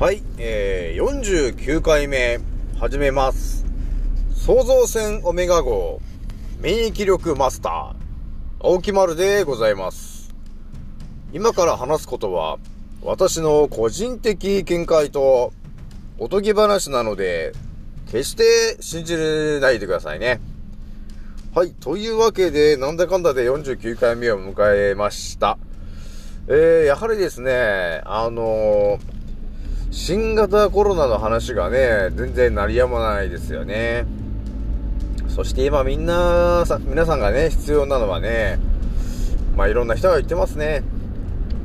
はい、えー、49回目、始めます。創造船オメガ号、免疫力マスター、青木丸でございます。今から話すことは、私の個人的見解と、おとぎ話なので、決して信じないでくださいね。はい、というわけで、なんだかんだで49回目を迎えました。えー、やはりですね、あのー新型コロナの話がね、全然鳴りやまないですよね。そして今みんなさ、皆さんがね、必要なのはね、まあいろんな人が言ってますね。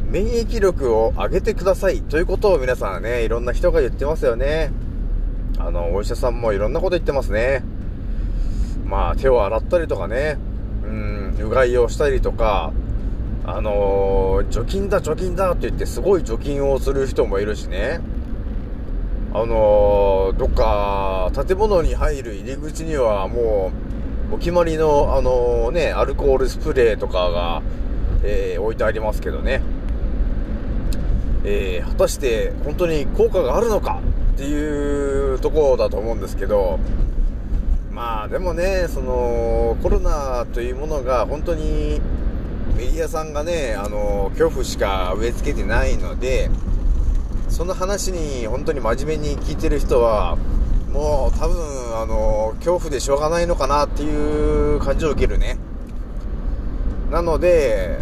免疫力を上げてくださいということを皆さんね、いろんな人が言ってますよね。あの、お医者さんもいろんなこと言ってますね。まあ手を洗ったりとかね、うん、うがいをしたりとか、あのー、除菌だ除菌だって言ってすごい除菌をする人もいるしね。あの、どっか建物に入る入り口にはもうお決まりのあのね、アルコールスプレーとかが、えー、置いてありますけどね。えー、果たして本当に効果があるのかっていうところだと思うんですけど、まあでもね、そのコロナというものが本当にメディアさんがね、あの、恐怖しか植え付けてないので、その話に本当に真面目に聞いてる人は、もう多分、あの、恐怖でしょうがないのかなっていう感じを受けるね。なので、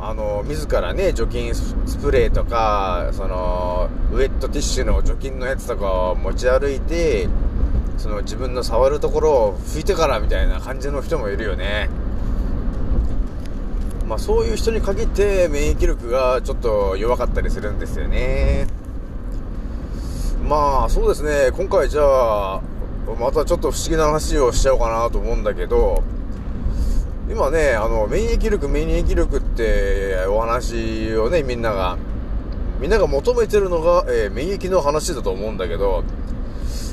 あの、自らね、除菌スプレーとか、その、ウェットティッシュの除菌のやつとかを持ち歩いて、その自分の触るところを拭いてからみたいな感じの人もいるよね。まあそういう人に限って免疫力がちょっと弱かったりするんですよね。まあそうですね、今回じゃあ、またちょっと不思議な話をしちゃおうかなと思うんだけど、今ね、あの、免疫力、免疫力ってお話をね、みんなが、みんなが求めてるのが、えー、免疫の話だと思うんだけど、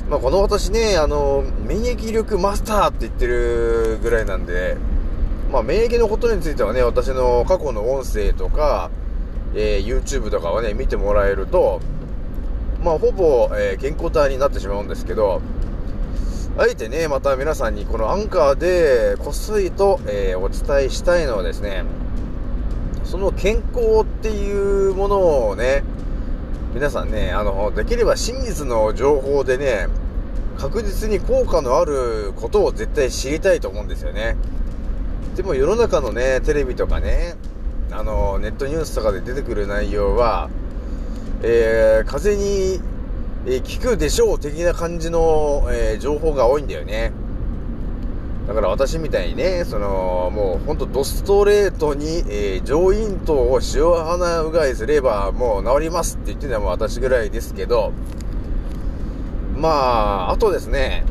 まあこの私ね、あの、免疫力マスターって言ってるぐらいなんで、まあ、免疫のことについてはね、私の過去の音声とか、えー、YouTube とかをね、見てもらえると、まあ、ほぼ、えー、健康体になってしまうんですけど、あえてね、また皆さんにこのアンカーでこっそりと、えー、お伝えしたいのはですね、その健康っていうものをね、皆さんね、あの、できれば真実の情報でね、確実に効果のあることを絶対知りたいと思うんですよね。でも世の中のね、テレビとかね、あの、ネットニュースとかで出てくる内容は、えー、風に、えー、聞くでしょう的な感じの、えー、情報が多いんだよね。だから私みたいにね、その、もうほんとドストレートに、えー、上咽頭を塩鼻うがいすればもう治りますって言ってるのは私ぐらいですけど、まあ、あとですね、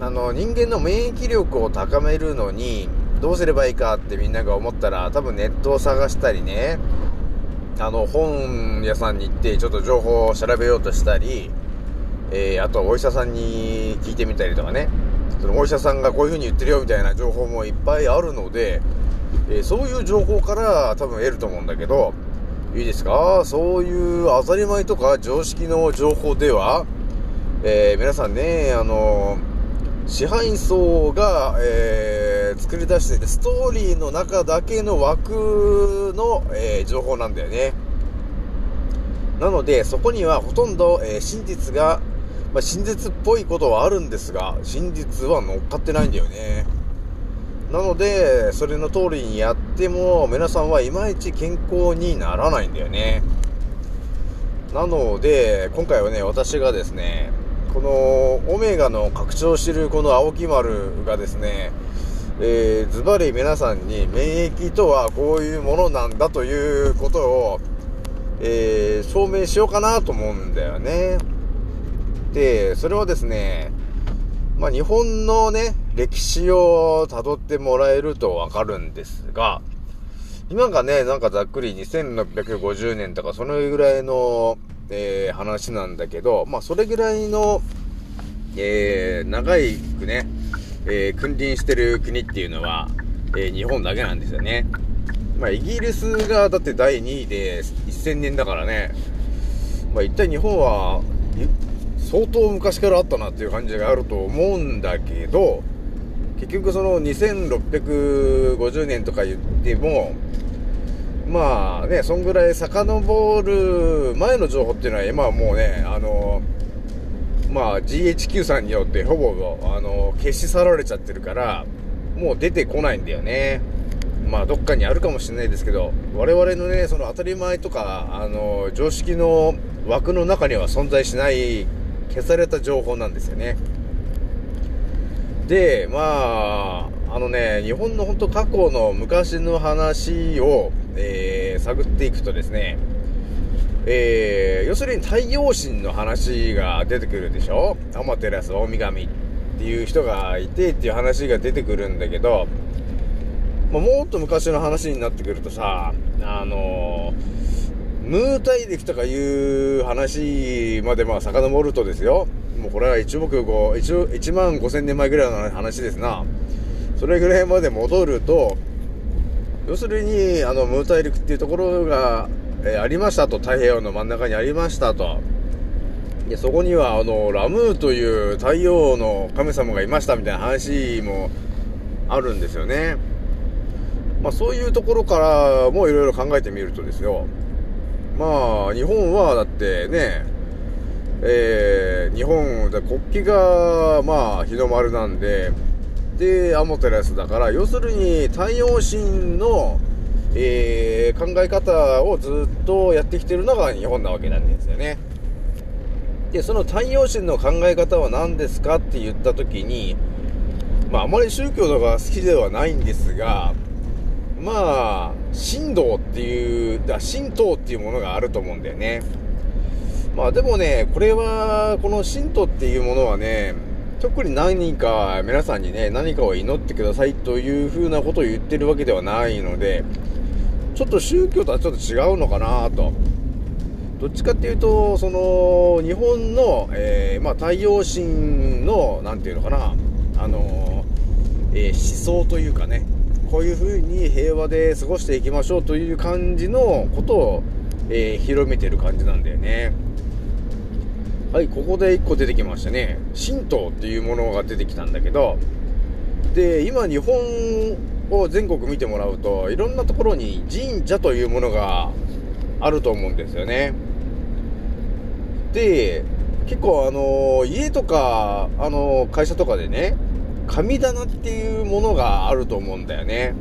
あの、人間の免疫力を高めるのに、どうすればいいかってみんなが思ったら、多分ネットを探したりね、あの、本屋さんに行ってちょっと情報を調べようとしたり、えー、あとはお医者さんに聞いてみたりとかね、そのお医者さんがこういう風に言ってるよみたいな情報もいっぱいあるので、えー、そういう情報から多分得ると思うんだけど、いいですか？そういう当たり前とか常識の情報では、えー、皆さんね、あの支配層が、えー、作り出しているストーリーの中だけの枠の、えー、情報なんだよね。なので、そこにはほとんど、えー、真実が、まあ、真実っぽいことはあるんですが、真実は乗っかってないんだよね。なので、それの通りにやっても、皆さんはいまいち健康にならないんだよね。なので、今回はね、私がですね、このオメガの拡張してるこの青木丸がですね、え、ズバリ皆さんに免疫とはこういうものなんだということを、えー、証明しようかなと思うんだよね。で、それはですね、まあ、日本のね、歴史を辿ってもらえるとわかるんですが、今がね、なんかざっくり2650年とかそのぐらいの、えー、話なんだけど、まあ、それぐらいの、えー、長いくね、えー、君臨してる国っていうのは、えー、日本だけなんですよね。まあ、イギリスがだって第2位で1000年だからね。まあ、一体日本は相当昔からあったなっていう感じがあると思うんだけど結局その2650年とか言ってもまあねそんぐらい遡る前の情報っていうのは今はもうねあのまあ GHQ さんによってほぼあの消し去られちゃってるからもう出てこないんだよね。まあどっかにあるかもしれないですけど我々のねその当たり前とかあの常識の枠の中には存在しない消された情報なんですよね。でまああのね日本の本当過去の昔の話を、えー、探っていくとですねえー、要するに太陽神の話が出てくるでしょ？天照大神っていう人がいてっていう話が出てくるんだけど、まあ、もっと昔の話になってくるとさ、あのー、ムー大陸とかいう話までまあ遡るとですよ、もうこれは1億5、1, 1万5千年前ぐらいの話ですな。それぐらいまで戻ると、要するに、あの、ムー大陸っていうところが、えー、ありましたと、太平洋の真ん中にありましたと。で、そこには、あの、ラムーという太陽の神様がいましたみたいな話もあるんですよね。まあ、そういうところからもいろいろ考えてみるとですよ。まあ、日本はだってね、えー、日本、国旗が、まあ、日の丸なんで、で、アモテラスだから、要するに太陽神の、えー、考え方をずっとやってきてるのが日本なわけなんですよね。で、その太陽神の考え方は何ですかって言った時に、まあ、あまり宗教とか好きではないんですが、まあ、神道っていう、だ神道っていうものがあると思うんだよね。まあでもね、これは、この神道っていうものはね、特に何か皆さんにね、何かを祈ってくださいというふうなことを言ってるわけではないので、ちょっと宗教とはちょっと違うのかなと。どっちかっていうと、その、日本の、えー、まあ、太陽神の、なんていうのかな、あのー、えー、思想というかね、こういう風に平和で過ごしていきましょうという感じのことを、え広めてる感じなんだよね。はい、ここで1個出てきましたね。神道っていうものが出てきたんだけど、で、今日本を全国見てもらうと、いろんなところに神社というものがあると思うんですよね。で、結構あの、家とか、あの、会社とかでね、神棚っていうものがあると思うんだよね。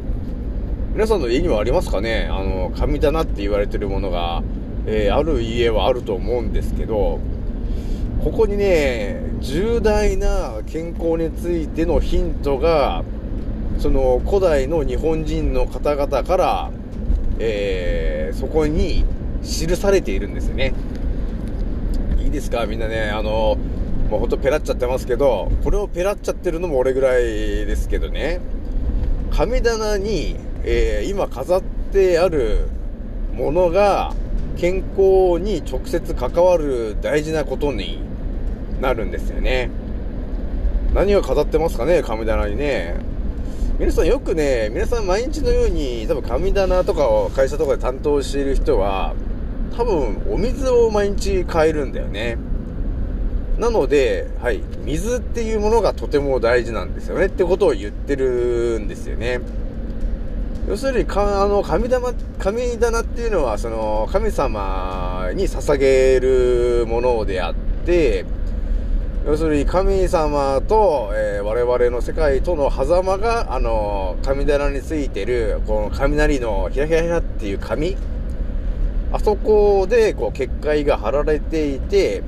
皆さんの家にはありますかね？あの、神棚って言われてるものが、えー、ある家はあると思うんですけど、ここにね、重大な健康についてのヒントが、その古代の日本人の方々から、えー、そこに記されているんですよね。いいですか？みんなね、あの、もうほんとペラっちゃってますけど、これをペラっちゃってるのも俺ぐらいですけどね、神棚に、えー、今飾ってあるものが健康に直接関わる大事なことになるんですよね。何を飾ってますかね、神棚にね。皆さんよくね、皆さん毎日のように、多分神棚とかを会社とかで担当している人は、多分お水を毎日変えるんだよね。なので、はい、水っていうものがとても大事なんですよねってことを言ってるんですよね。要するに、か、あの、神玉、神棚っていうのは、その、神様に捧げるものであって、要するに神様と、えー、我々の世界との狭間が、あの、神棚についてる、この雷のひらひらひらっていう紙、あそこで、こう、結界が張られていて、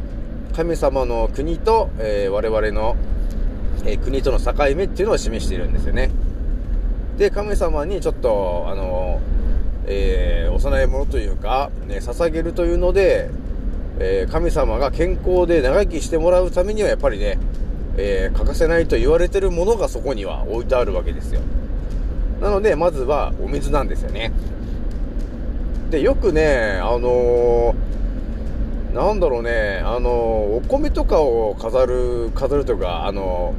神様の国と、えー、我々の、えー、国との境目っていうのを示しているんですよね。で、神様にちょっと、あの、えー、お供え物というか、ね、捧げるというので、えー、神様が健康で長生きしてもらうためにはやっぱりね、えー、欠かせないと言われてるものがそこには置いてあるわけですよ。なので、まずはお水なんですよね。で、よくね、あのー、なんだろうね、あのお米とかを飾る、飾るとか、あの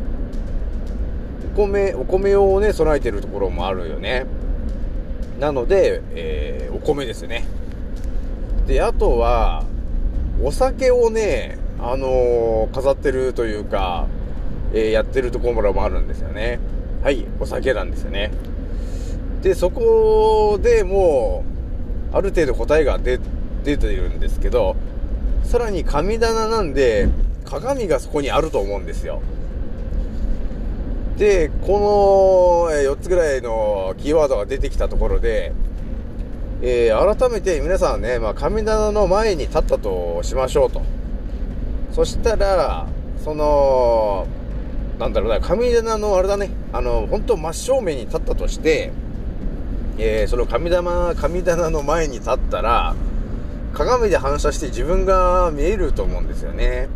お米、お米をね、備えてるところもあるよね。なので、えお米ですね。で、あとは、お酒をね、あのー、飾ってるというか、えー、やってるところもあるんですよね。はい、お酒なんですよね。で、そこでもう、ある程度答えが出、出ているんですけど、さらに神棚なんで、鏡がそこにあると思うんですよ。で、この、4つぐらいのキーワードが出てきたところで、えー、改めて皆さんね、まあ、神棚の前に立ったとしましょうと。そしたら、その、なんだろうな、神棚のあれだね、あの、本当真正面に立ったとして、えー、その神棚、神棚の前に立ったら、鏡で反射して自分が見えると思うんですよね。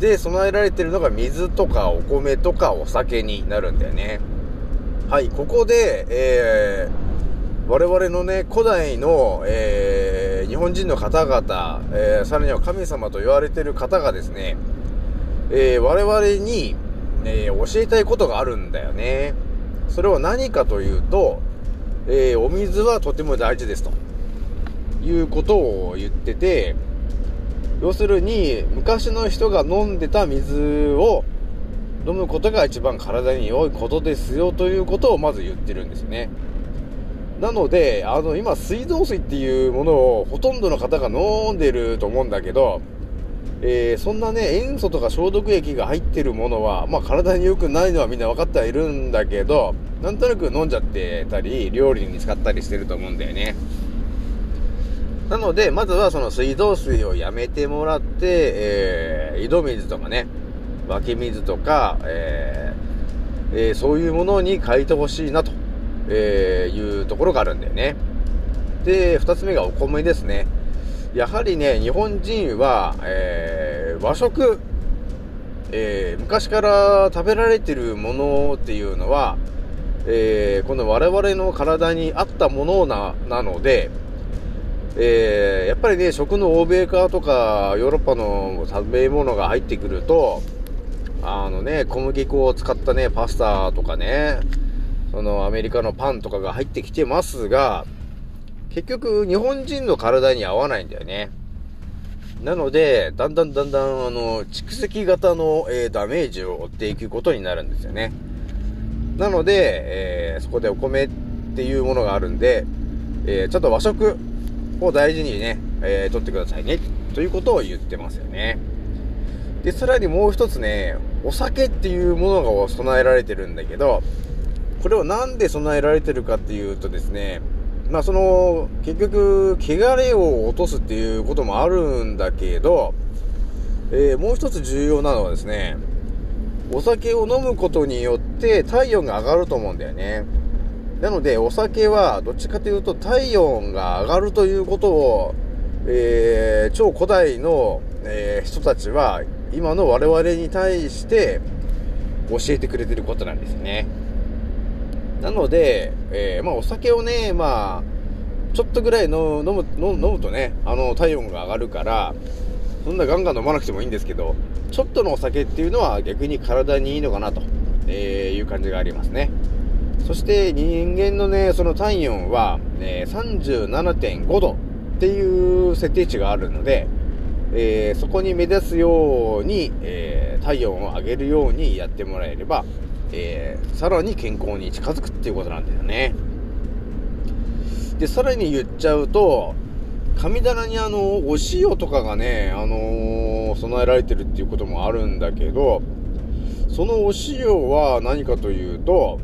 で、備えられてるのが水とかお米とかお酒になるんだよね。はい、ここで、えー、我々のね、古代の、えー、日本人の方々、えー、さらには神様と言われてる方がですね、えー、我々に、え教えたいことがあるんだよね。それは何かというと、えお水はとても大事ですと。いうことを言ってて、要するに、昔の人が飲んでた水を飲むことが一番体に良いことですよということをまず言ってるんですね。なので、あの、今、水道水っていうものをほとんどの方が飲んでると思うんだけど、えー、そんなね、塩素とか消毒液が入ってるものは、まあ体に良くないのはみんな分かってはいるんだけど、なんとなく飲んじゃってたり、料理に使ったりしてると思うんだよね。なので、まずはその水道水をやめてもらって、えー、井戸水とかね、湧き水とか、えーえー、そういうものに変えてほしいなと。えー、いうところがあるんだよね。で、二つ目がお米ですね。やはりね、日本人は、えー、和食、えー、昔から食べられてるものっていうのは、えー、この我々の体に合ったものな、なので、えー、やっぱりね、食の欧米化とか、ヨーロッパの食べ物が入ってくると、あのね、小麦粉を使ったね、パスタとかね、そのアメリカのパンとかが入ってきてますが、結局日本人の体に合わないんだよね。なので、だんだんだんだん、あの、蓄積型の、えー、ダメージを負っていくことになるんですよね。なので、えー、そこでお米っていうものがあるんで、えー、ちょっと和食を大事にね、えー、取ってくださいね、ということを言ってますよね。で、さらにもう一つね、お酒っていうものが備えられてるんだけど、これをなんで備えられてるかっていうとですね、まあその、結局、汚れを落とすっていうこともあるんだけど、えー、もう一つ重要なのはですね、お酒を飲むことによって体温が上がると思うんだよね。なので、お酒はどっちかというと体温が上がるということを、えー、超古代の、えー、人たちは今の我々に対して教えてくれてることなんですね。なので、えー、まあお酒をね、まあ、ちょっとぐらいの飲む飲むとね、あの、体温が上がるから、そんなガンガン飲まなくてもいいんですけど、ちょっとのお酒っていうのは逆に体にいいのかなと、えいう感じがありますね。そして人間のね、その体温は、え37.5度っていう設定値があるので、えー、そこに目指すように、えー、体温を上げるようにやってもらえれば、えー、さらに健康に近づくっていうことなんだよね。で、さらに言っちゃうと、神棚にあの、お塩とかがね、あのー、備えられてるっていうこともあるんだけど、そのお塩は何かというと、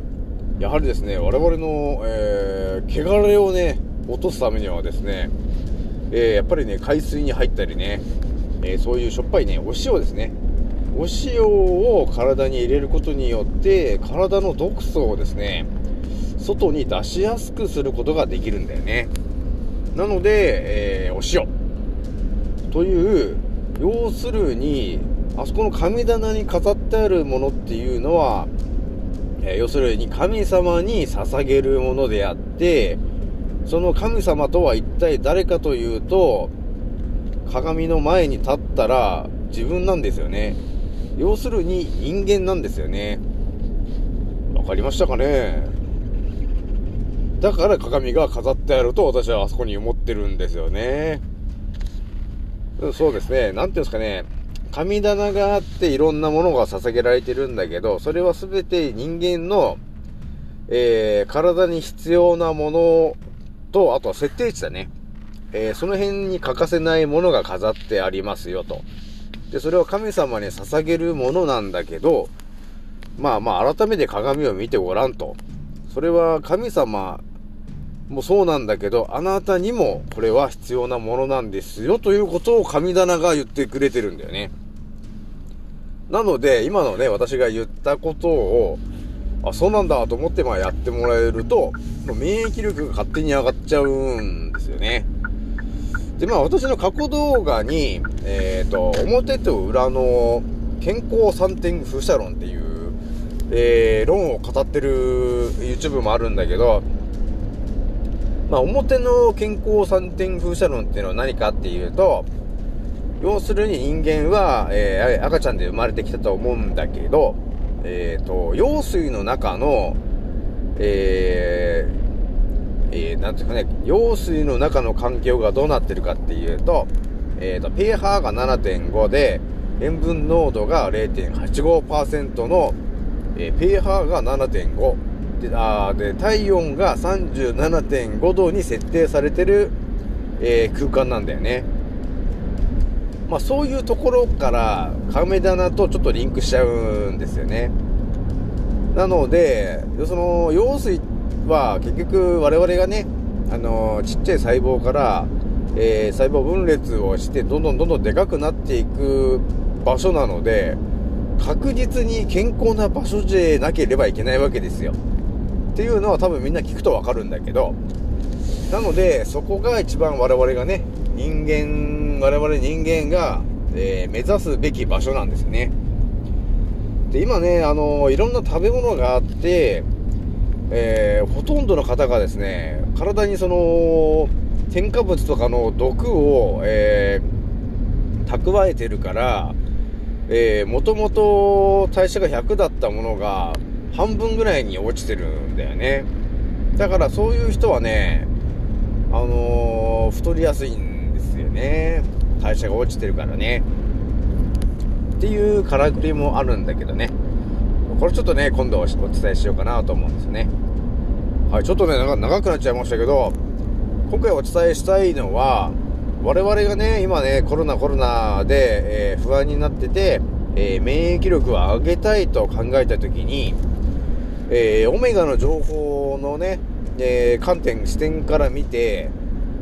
やはりですね、我々の、えー、汚れをね、落とすためにはですね、えー、やっぱりね、海水に入ったりね、えー、そういうしょっぱいね、お塩ですね、お塩を体に入れることによって体の毒素をですね外に出しやすくすることができるんだよね。なので、えー、お塩。という要するにあそこの神棚に飾ってあるものっていうのは、えー、要するに神様に捧げるものであってその神様とは一体誰かというと鏡の前に立ったら自分なんですよね。要するに人間なんですよね。わかりましたかね？だから鏡が飾ってあると私はあそこに思ってるんですよね。そうですね。なんていうんですかね。神棚があっていろんなものが捧げられてるんだけど、それは全て人間の、えー、体に必要なものと、あとは設定値だね。えー、その辺に欠かせないものが飾ってありますよと。で、それは神様に捧げるものなんだけど、まあまあ改めて鏡を見てごらんと。それは神様もそうなんだけど、あなたにもこれは必要なものなんですよということを神棚が言ってくれてるんだよね。なので、今のね、私が言ったことを、あ、そうなんだと思ってまあやってもらえると、免疫力が勝手に上がっちゃうんですよね。で、まあ私の過去動画に、えっ、ー、と、表と裏の健康3点風車論っていう、えー、論を語ってる YouTube もあるんだけど、まあ表の健康3点風車論っていうのは何かっていうと、要するに人間は、えー、赤ちゃんで生まれてきたと思うんだけど、えっ、ー、と、羊水の中の、えー、えー、なんていうかね、羊水の中の環境がどうなってるかっていうと、えっ、ー、と、pH が7.5で、塩分濃度が0.85%の、えー、pH が7.5であで体温が37.5度に設定されてる、えー、空間なんだよね。まあ、そういうところから亀棚とちょっとリンクしちゃうんですよね。なので、その、羊水っては結局我々がね、あの、ちっちゃい細胞から、えー、細胞分裂をして、どんどんどんどんでかくなっていく場所なので、確実に健康な場所でなければいけないわけですよ。っていうのは多分みんな聞くとわかるんだけど、なので、そこが一番我々がね、人間、我々人間が、えー、目指すべき場所なんですね。で、今ね、あのいろんな食べ物があって、えー、ほとんどの方がですね、体にその、添加物とかの毒を、えー、蓄えてるから、えー、もともと代謝が100だったものが、半分ぐらいに落ちてるんだよね。だからそういう人はね、あのー、太りやすいんですよね。代謝が落ちてるからね。っていうからくりもあるんだけどね。これちょっとね、今度お伝えしようかなと思うんですよね。はい、ちょっとね、長くなっちゃいましたけど、今回お伝えしたいのは、我々がね、今ね、コロナコロナで、えー、不安になってて、えー、免疫力を上げたいと考えた時に、えー、オメガの情報のね、え観点、視点から見て、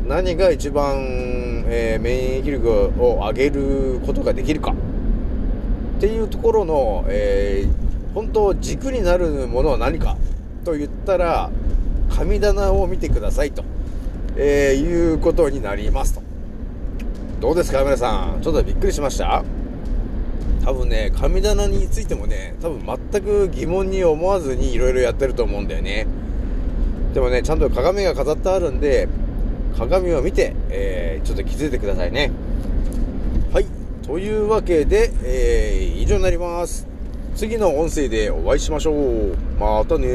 何が一番、え、免疫力を上げることができるかっていうところの、えー、本当軸になるものは何かと言ったら神棚を見てくださいと、えー、いうことになりますとどうですか皆さん？ちょっとびっくりしました？多分ね神棚についてもね多分全く疑問に思わずにいろいろやってると思うんだよねでもねちゃんと鏡が飾ってあるんで鏡を見て、えー、ちょっと気づいてくださいね。はい。というわけで、えー、以上になります。次の音声でお会いしましょう。またね